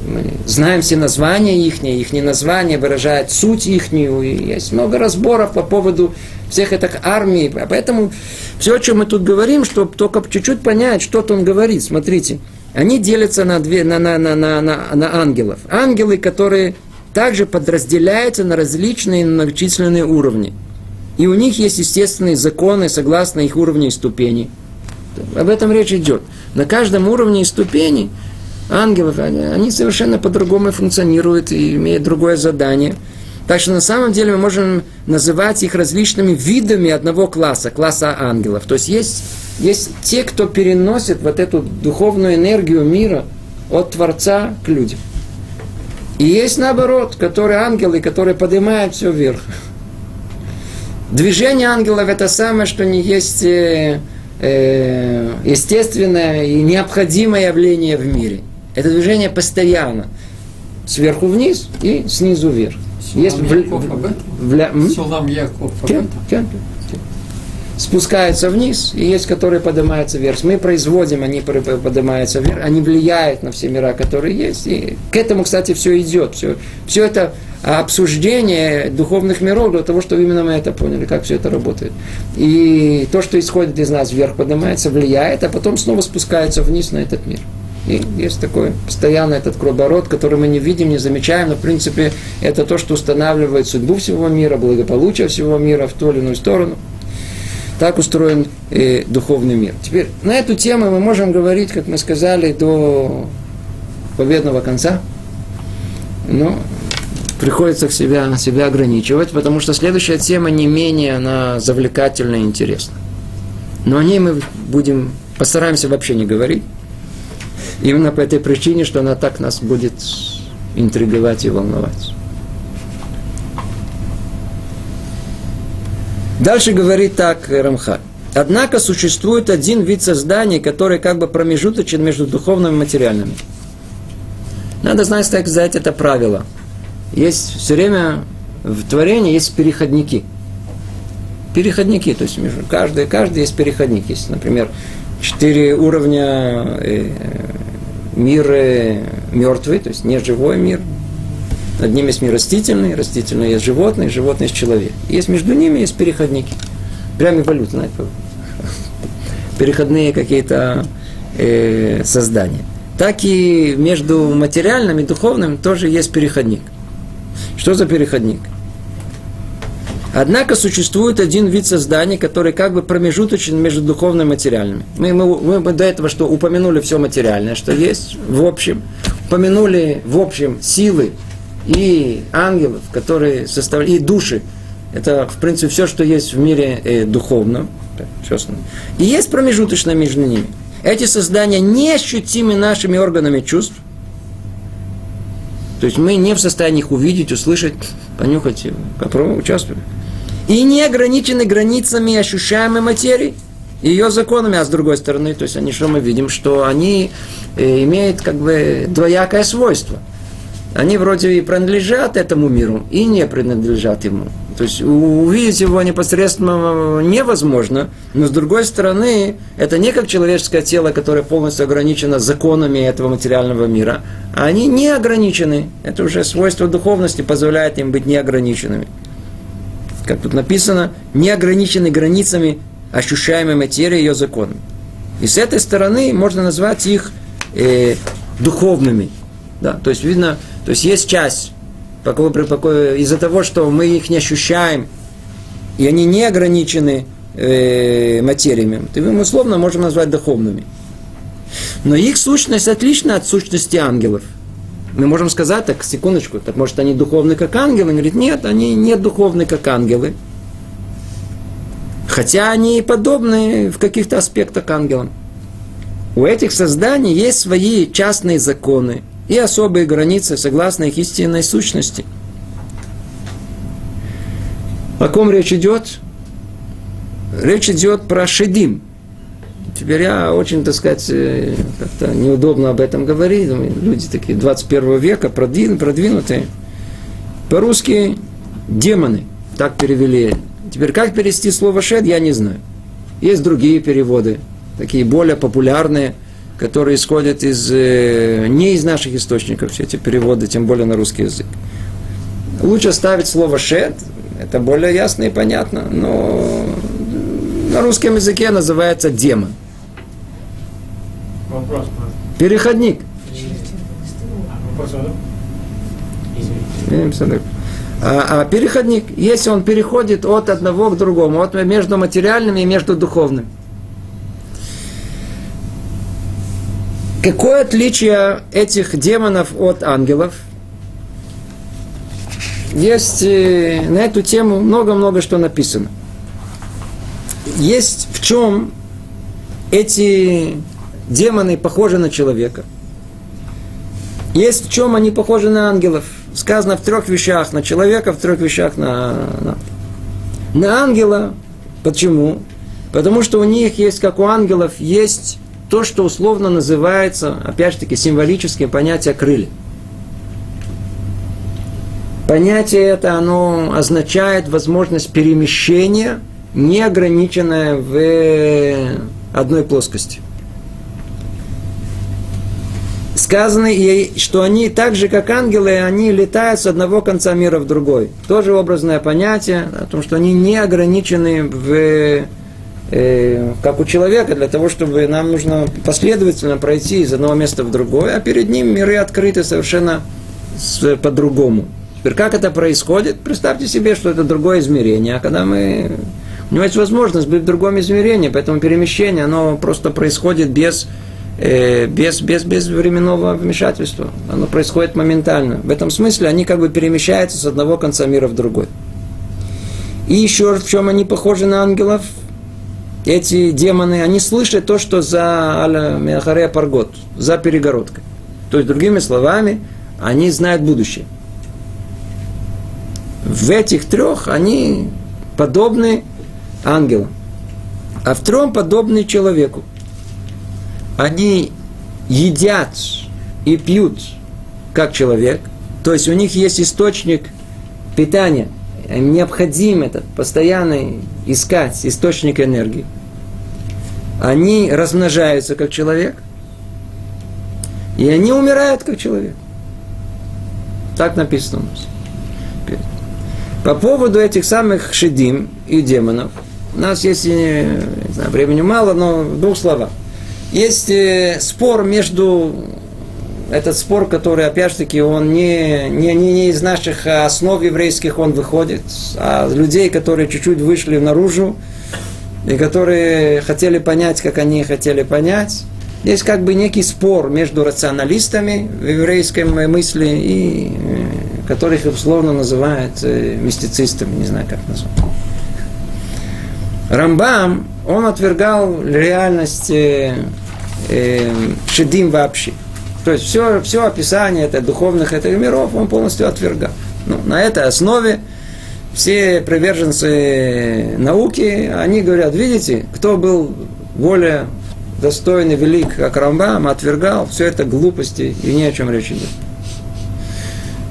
мы знаем все названия их, их названия выражают суть их, и есть много разборов по поводу всех этих армий. Поэтому все, о чем мы тут говорим, чтобы только чуть-чуть понять, что-то он говорит. Смотрите, они делятся на, две, на, на, на, на, на, на ангелов. Ангелы, которые также подразделяются на различные многочисленные уровни. И у них есть естественные законы согласно их уровню и ступени. Об этом речь идет. На каждом уровне и ступени ангелов, они, они совершенно по-другому функционируют и имеют другое задание. Так что на самом деле мы можем называть их различными видами одного класса, класса ангелов. То есть есть, есть те, кто переносит вот эту духовную энергию мира от Творца к людям. И есть наоборот, которые ангелы, которые поднимают все вверх. Движение ангелов это самое, что не есть э, э, естественное и необходимое явление в мире. Это движение постоянно. Сверху вниз и снизу вверх. Есть в? В, в, Сулам Яков спускаются вниз, и есть, которые поднимаются вверх. Мы производим, они поднимаются вверх, они влияют на все мира, которые есть. И к этому, кстати, все идет. Все, все это обсуждение духовных миров для того, чтобы именно мы это поняли, как все это работает. И то, что исходит из нас вверх, поднимается, влияет, а потом снова спускается вниз на этот мир. И есть такой постоянный этот круговорот, который мы не видим, не замечаем, но в принципе это то, что устанавливает судьбу всего мира, благополучие всего мира в ту или иную сторону. Так устроен э, духовный мир. Теперь на эту тему мы можем говорить, как мы сказали, до победного конца. Но приходится себя, себя ограничивать, потому что следующая тема не менее она завлекательна и интересна. Но о ней мы будем, постараемся вообще не говорить. Именно по этой причине, что она так нас будет интриговать и волновать. Дальше говорит так Рамха. Однако существует один вид создания, который как бы промежуточен между духовным и материальным. Надо знать, как сказать это правило. Есть все время в творении есть переходники. Переходники, то есть между каждый, каждый есть переходник. Есть, например, четыре уровня э, мир мертвый, то есть не живой мир, над ними есть мир растительный, растительный есть животный, животный есть человек. Есть между ними есть переходники. Прям эволюция, знаете, переходные какие-то э, создания. Так и между материальным и духовным тоже есть переходник. Что за переходник? Однако существует один вид создания, который как бы промежуточен между духовным и материальным. Мы, мы, мы до этого что упомянули все материальное, что есть в общем. Упомянули в общем силы и ангелов, которые составляют, и души. Это, в принципе, все, что есть в мире э, духовном. И есть промежуточное между ними. Эти создания не ощутимы нашими органами чувств. То есть мы не в состоянии их увидеть, услышать, понюхать, попробовать, участвовать. И не ограничены границами ощущаемой материи, ее законами, а с другой стороны, то есть они что мы видим, что они э, имеют как бы двоякое свойство – они вроде и принадлежат этому миру, и не принадлежат ему. То есть увидеть его непосредственно невозможно, но с другой стороны, это не как человеческое тело, которое полностью ограничено законами этого материального мира, они не ограничены. Это уже свойство духовности позволяет им быть неограниченными. Как тут написано, не ограничены границами ощущаемой материи ее законами. И с этой стороны можно назвать их э, духовными. Да, то есть видно, то есть есть часть, из-за того, что мы их не ощущаем, и они не ограничены э, материями, то мы условно можем назвать духовными. Но их сущность отлична от сущности ангелов. Мы можем сказать, так, секундочку, так может они духовны как ангелы? Он говорит, нет, они не духовны как ангелы. Хотя они подобны в каких-то аспектах ангелам. У этих созданий есть свои частные законы, и особые границы согласно их истинной сущности. О ком речь идет? Речь идет про шедим. Теперь я очень, так сказать, э, как-то неудобно об этом говорить. Люди такие 21 века, продвинутые. По-русски демоны. Так перевели. Теперь как перевести слово шед, я не знаю. Есть другие переводы, такие более популярные – которые исходят из, э, не из наших источников, все эти переводы, тем более на русский язык. Лучше ставить слово «шед», это более ясно и понятно, но на русском языке называется демон. Вопрос. Переходник. А, а переходник, если он переходит от одного к другому, от между материальным и между духовным. Какое отличие этих демонов от ангелов? Есть э, на эту тему много-много что написано. Есть в чем эти демоны похожи на человека. Есть в чем они похожи на ангелов. Сказано в трех вещах на человека, в трех вещах на, на, на ангела. Почему? Потому что у них есть, как у ангелов, есть то, что условно называется, опять же таки, символическое понятие крылья. Понятие это, оно означает возможность перемещения не ограниченная в одной плоскости. Сказано, что они так же, как ангелы, они летают с одного конца мира в другой. Тоже образное понятие о том, что они не ограничены в э, как у человека, для того, чтобы нам нужно последовательно пройти из одного места в другое, а перед ним миры открыты совершенно по-другому. Теперь как это происходит? Представьте себе, что это другое измерение, а когда мы... У него есть возможность быть в другом измерении, поэтому перемещение, оно просто происходит без, без, без, без временного вмешательства. Оно происходит моментально. В этом смысле они как бы перемещаются с одного конца мира в другой. И еще в чем они похожи на ангелов? Эти демоны, они слышат то, что за аля Паргот, за перегородкой. То есть, другими словами, они знают будущее в этих трех они подобны ангелам, а в трем подобны человеку. Они едят и пьют как человек, то есть у них есть источник питания, им необходим этот постоянно искать источник энергии. Они размножаются как человек, и они умирают как человек. Так написано у нас. По поводу этих самых шедим и демонов, у нас есть, не знаю, времени мало, но двух словах. Есть э, спор между этот спор, который, опять же таки, он не, не, не, не из наших основ еврейских он выходит, а людей, которые чуть-чуть вышли наружу, и которые хотели понять, как они хотели понять. Есть как бы некий спор между рационалистами в еврейской мысли и э, которых условно называют э, мистицистами, не знаю как назвать. Рамбам, он отвергал реальность э, шедим вообще. То есть все, все описание это, духовных этих миров он полностью отвергал. Ну, на этой основе все приверженцы науки, они говорят, видите, кто был более достойный, велик, как Рамбам, отвергал, все это глупости и ни о чем речи нет.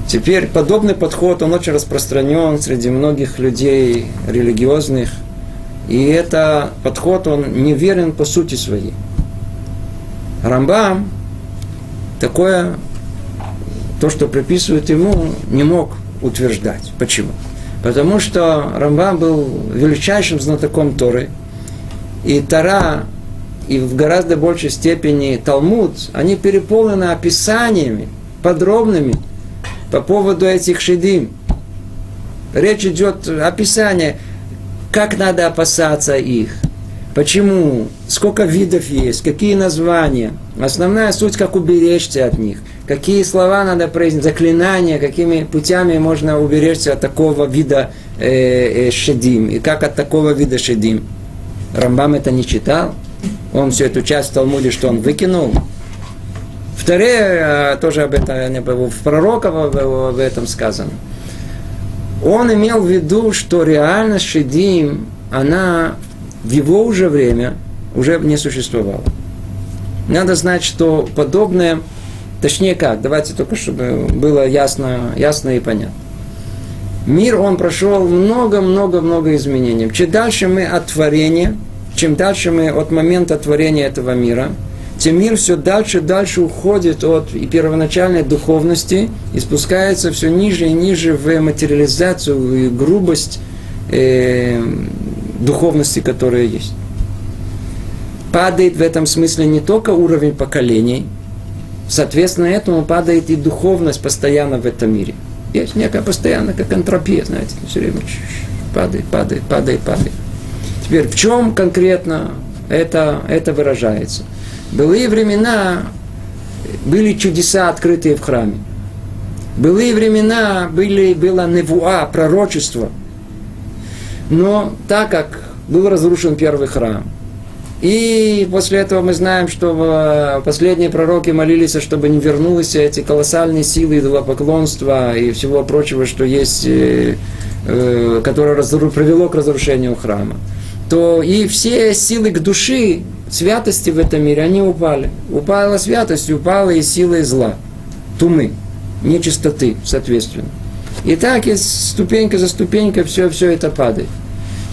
Теперь подобный подход, он очень распространен среди многих людей религиозных. И это подход, он неверен по сути своей. Рамбам такое, то, что приписывают ему, не мог утверждать. Почему? Потому что Рамбам был величайшим знатоком Торы. И Тора, и в гораздо большей степени Талмуд, они переполнены описаниями подробными – по поводу этих шедим. Речь идет описание, как надо опасаться их, почему, сколько видов есть, какие названия. Основная суть, как уберечься от них, какие слова надо произнести, заклинания, какими путями можно уберечься от такого вида э, э, шедим, и как от такого вида шедим. Рамбам это не читал, он всю эту часть в Талмуде, что он выкинул, Таре тоже об этом, в пророков об этом сказано. Он имел в виду, что реальность Шедим, она в его уже время уже не существовала. Надо знать, что подобное, точнее как, давайте только, чтобы было ясно, ясно и понятно. Мир, он прошел много-много-много изменений. Чем дальше мы от творения, чем дальше мы от момента творения этого мира – тем мир все дальше дальше уходит от первоначальной духовности и спускается все ниже и ниже в материализацию и грубость э, духовности, которая есть. Падает в этом смысле не только уровень поколений, соответственно этому падает и духовность постоянно в этом мире. Есть некая постоянная, как антропия, знаете, все время падает, падает, падает, падает. Теперь в чем конкретно это, это выражается – былые времена были чудеса, открытые в храме. Былые времена были, было невуа, пророчество. Но так как был разрушен первый храм, и после этого мы знаем, что последние пророки молились, чтобы не вернулись эти колоссальные силы идолопоклонства и всего прочего, что есть, э, э, которое привело к разрушению храма. То и все силы к души святости в этом мире, они упали. Упала святость, упала и сила зла, тумы, нечистоты, соответственно. И так, и ступенька за ступенькой все, все это падает.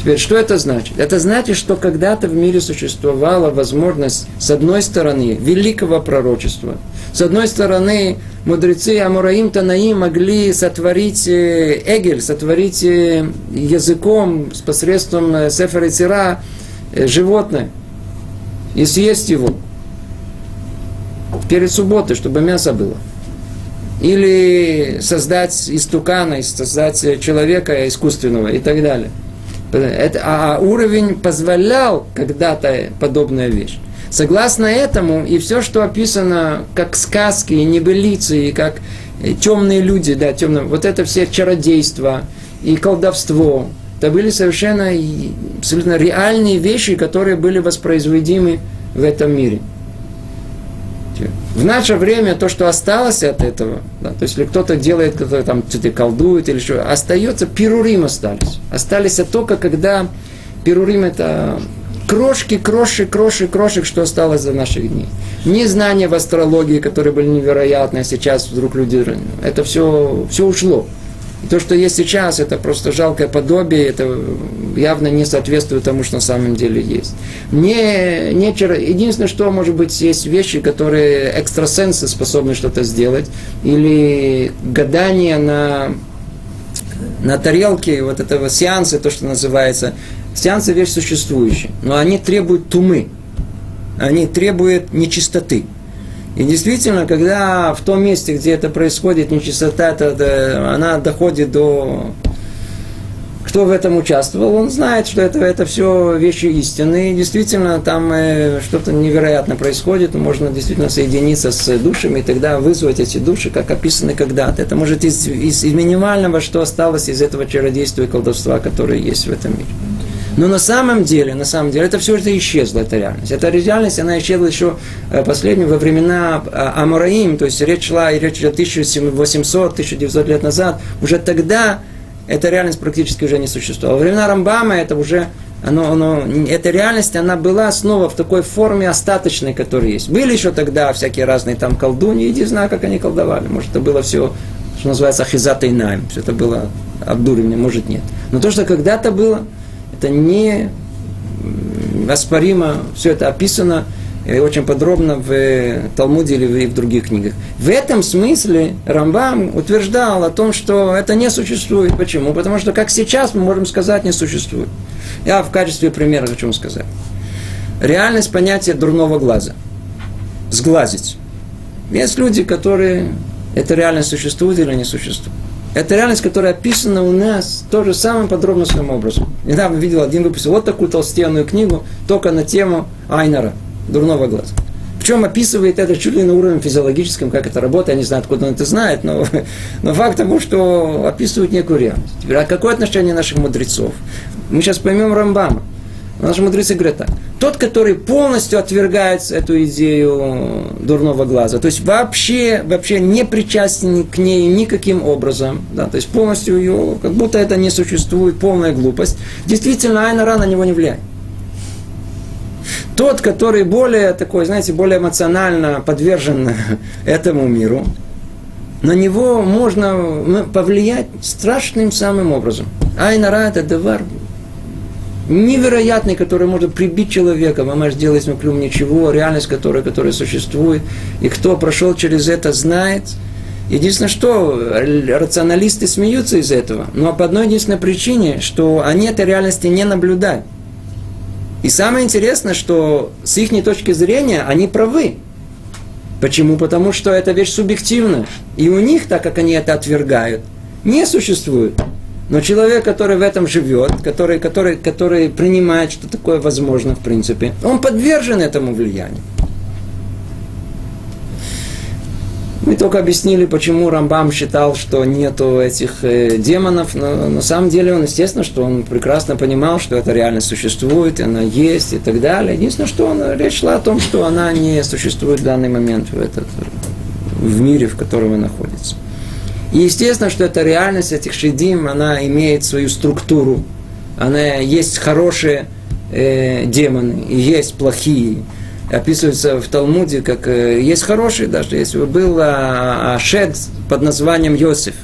Теперь, что это значит? Это значит, что когда-то в мире существовала возможность, с одной стороны, великого пророчества, с одной стороны, мудрецы Амураим Танаим могли сотворить э, Эгель, сотворить э, языком с посредством э, Сефера Тира животное и съесть его перед субботой, чтобы мясо было. Или создать из тукана, создать человека искусственного и так далее – это, а уровень позволял когда-то подобная вещь. Согласно этому, и все, что описано как сказки, и небылицы, и как темные люди, да, темные, вот это все чародейство и колдовство, это были совершенно абсолютно реальные вещи, которые были воспроизводимы в этом мире. В наше время то, что осталось от этого, да, то есть если кто-то делает, кто-то там что-то колдует или что, остается, пирурим остались. Остались только когда пирурим это крошки, крошек, крошек, крошек, что осталось за наших дней. Не знания в астрологии, которые были невероятные, а сейчас вдруг люди, это все, все ушло. И то, что есть сейчас, это просто жалкое подобие, это явно не соответствует тому, что на самом деле есть. Не, не, единственное, что, может быть, есть вещи, которые экстрасенсы способны что-то сделать, или гадание на, на тарелке вот этого сеанса, то, что называется, сеансы вещь существующая, но они требуют тумы, они требуют нечистоты. И действительно, когда в том месте, где это происходит, нечистота, это, она доходит до... Кто в этом участвовал, он знает, что это, это все вещи истинные. И действительно, там э, что-то невероятно происходит. Можно действительно соединиться с душами и тогда вызвать эти души, как описаны когда-то. Это может из, из, из минимального, что осталось из этого чародейства и колдовства, которое есть в этом мире. Но на самом деле, на самом деле, это все это исчезло, эта реальность. Эта реальность, она исчезла еще э, последнюю во времена э, Амураим, то есть речь шла, и речь идет 1800-1900 лет назад. Уже тогда эта реальность практически уже не существовала. Во времена Рамбама это уже оно, оно, эта реальность, она была снова в такой форме остаточной, которая есть. Были еще тогда всякие разные там колдуни, иди знаю, как они колдовали. Может, это было все, что называется, ахизата и найм. Все это было обдуривание, может, нет. Но то, что когда-то было, это не оспоримо, все это описано и очень подробно в Талмуде или в других книгах. В этом смысле Рамбам утверждал о том, что это не существует. Почему? Потому что, как сейчас мы можем сказать, не существует. Я в качестве примера хочу вам сказать. Реальность понятия дурного глаза. Сглазить. Есть люди, которые это реальность существует или не существует. Это реальность, которая описана у нас тоже самым подробным образом. Недавно видел один выпуск вот такую толстенную книгу, только на тему Айнера, дурного глаза. Причем описывает это чуть ли на уровне физиологическом, как это работает, я не знаю, откуда он это знает, но, но факт того, что описывает некую реальность. Теперь, а какое отношение наших мудрецов? Мы сейчас поймем Рамбама. Наши мудрецы говорят так. Тот, который полностью отвергает эту идею дурного глаза, то есть вообще, вообще не причастен к ней никаким образом, да, то есть полностью ее, как будто это не существует, полная глупость, действительно Айнара на него не влияет. Тот, который более такой, знаете, более эмоционально подвержен этому миру, на него можно повлиять страшным самым образом. Айнара это давар невероятный, который может прибить человека, мамаш делать ему клюм ничего, реальность, которая, которая существует, и кто прошел через это, знает. Единственное, что рационалисты смеются из этого, но по одной единственной причине, что они этой реальности не наблюдают. И самое интересное, что с их точки зрения они правы. Почему? Потому что эта вещь субъективна. И у них, так как они это отвергают, не существует. Но человек, который в этом живет, который, который, который принимает, что такое возможно в принципе, он подвержен этому влиянию. Мы только объяснили, почему Рамбам считал, что нету этих э, демонов, но на самом деле он, естественно, что он прекрасно понимал, что это реально существует, она есть и так далее. Единственное, что он, речь шла о том, что она не существует в данный момент в, этот, в мире, в котором она находится. И естественно, что эта реальность этих шедим, она имеет свою структуру. Она есть хорошие э, демоны и есть плохие. Описывается в Талмуде, как э, есть хорошие даже. Если бы был а, Ашед под названием Йосиф.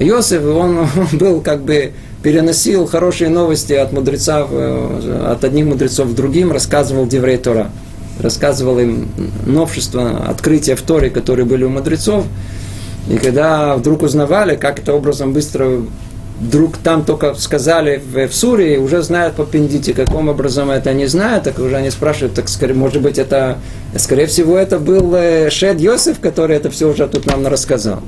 Йосиф, он, он был как бы переносил хорошие новости от мудрецов, э, от одних мудрецов к другим, рассказывал Деврей Тора. Рассказывал им новшества, открытия в Торе, которые были у мудрецов. И когда вдруг узнавали, как это образом быстро вдруг там только сказали в, в Сурии, уже знают по пендите, каким образом это не знают, так уже они спрашивают, так скорее, может быть, это, скорее всего, это был э, Шед Йосиф, который это все уже тут нам рассказал.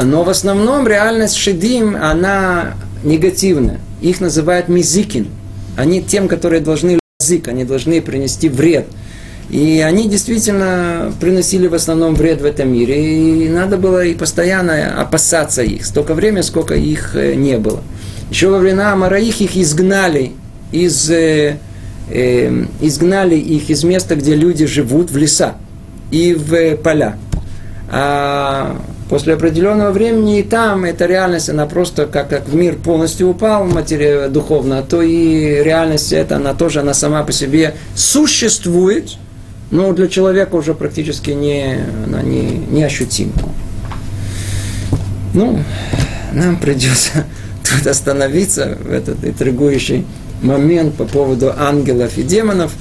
Но в основном реальность Шедим, она негативная. Их называют мизикин. Они тем, которые должны язык, они должны принести вред – и они действительно приносили в основном вред в этом мире. И надо было и постоянно опасаться их. Столько времени, сколько их э, не было. Еще во времена Амараих их изгнали из, э, э, изгнали их из места, где люди живут, в леса и в поля. А после определенного времени и там эта реальность, она просто как, как в мир полностью упал матери, духовно, то и реальность эта, она тоже, она сама по себе существует – но для человека уже практически не, она не, не ощутима. Ну, нам придется тут остановиться в этот интригующий момент по поводу ангелов и демонов.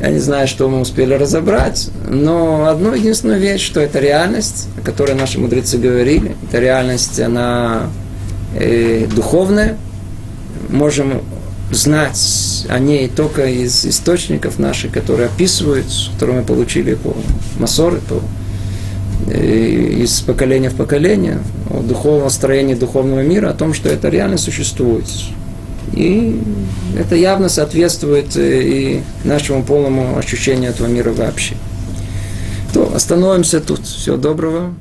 Я не знаю, что мы успели разобрать, но одну единственную вещь, что это реальность, о которой наши мудрецы говорили. Это реальность, она э, духовная. Можем знать о ней только из источников наших, которые описывают, которые мы получили по Масоры, по, э, из поколения в поколение, о духовном строении духовного мира, о том, что это реально существует. И это явно соответствует э, и нашему полному ощущению этого мира вообще. То остановимся тут. Всего доброго.